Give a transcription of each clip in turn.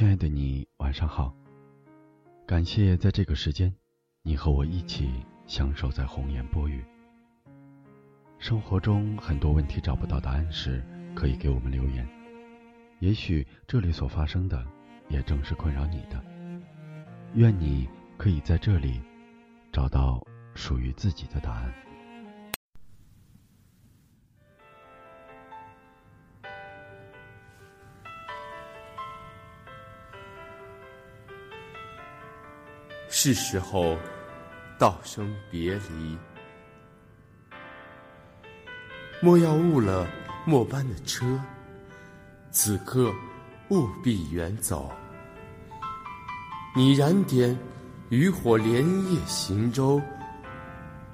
亲爱的你，晚上好。感谢在这个时间，你和我一起相守在红颜薄雨。生活中很多问题找不到答案时，可以给我们留言。也许这里所发生的，也正是困扰你的。愿你可以在这里找到属于自己的答案。是时候道声别离，莫要误了末班的车，此刻务必远走。你燃点渔火连夜行舟，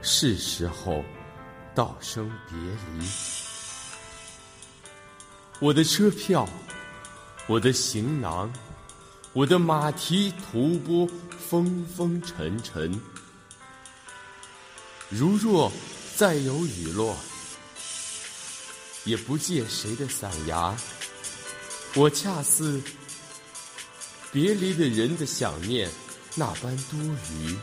是时候道声别离。我的车票，我的行囊。我的马蹄吐蕃风风尘尘，如若再有雨落，也不借谁的伞牙。我恰似别离的人的想念那般多余。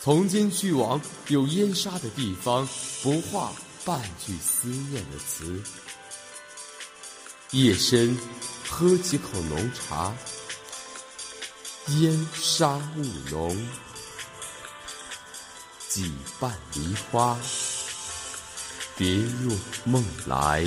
从今去往有烟沙的地方，不画半句思念的词。夜深。喝几口浓茶，烟沙雾浓，几瓣梨花，别入梦来。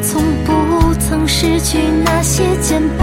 从不曾失去那些肩膀。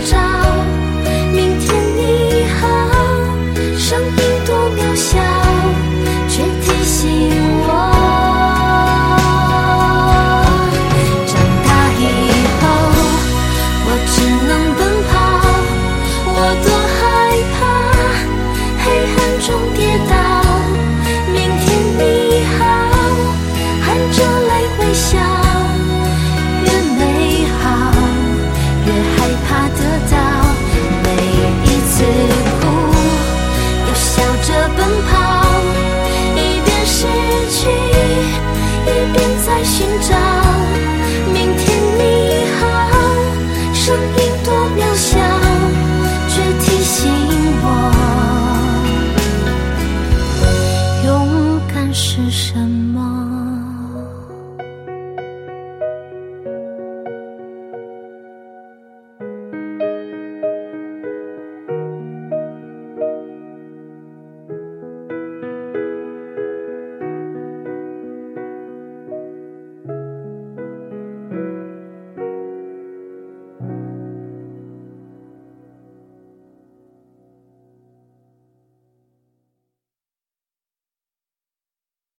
唱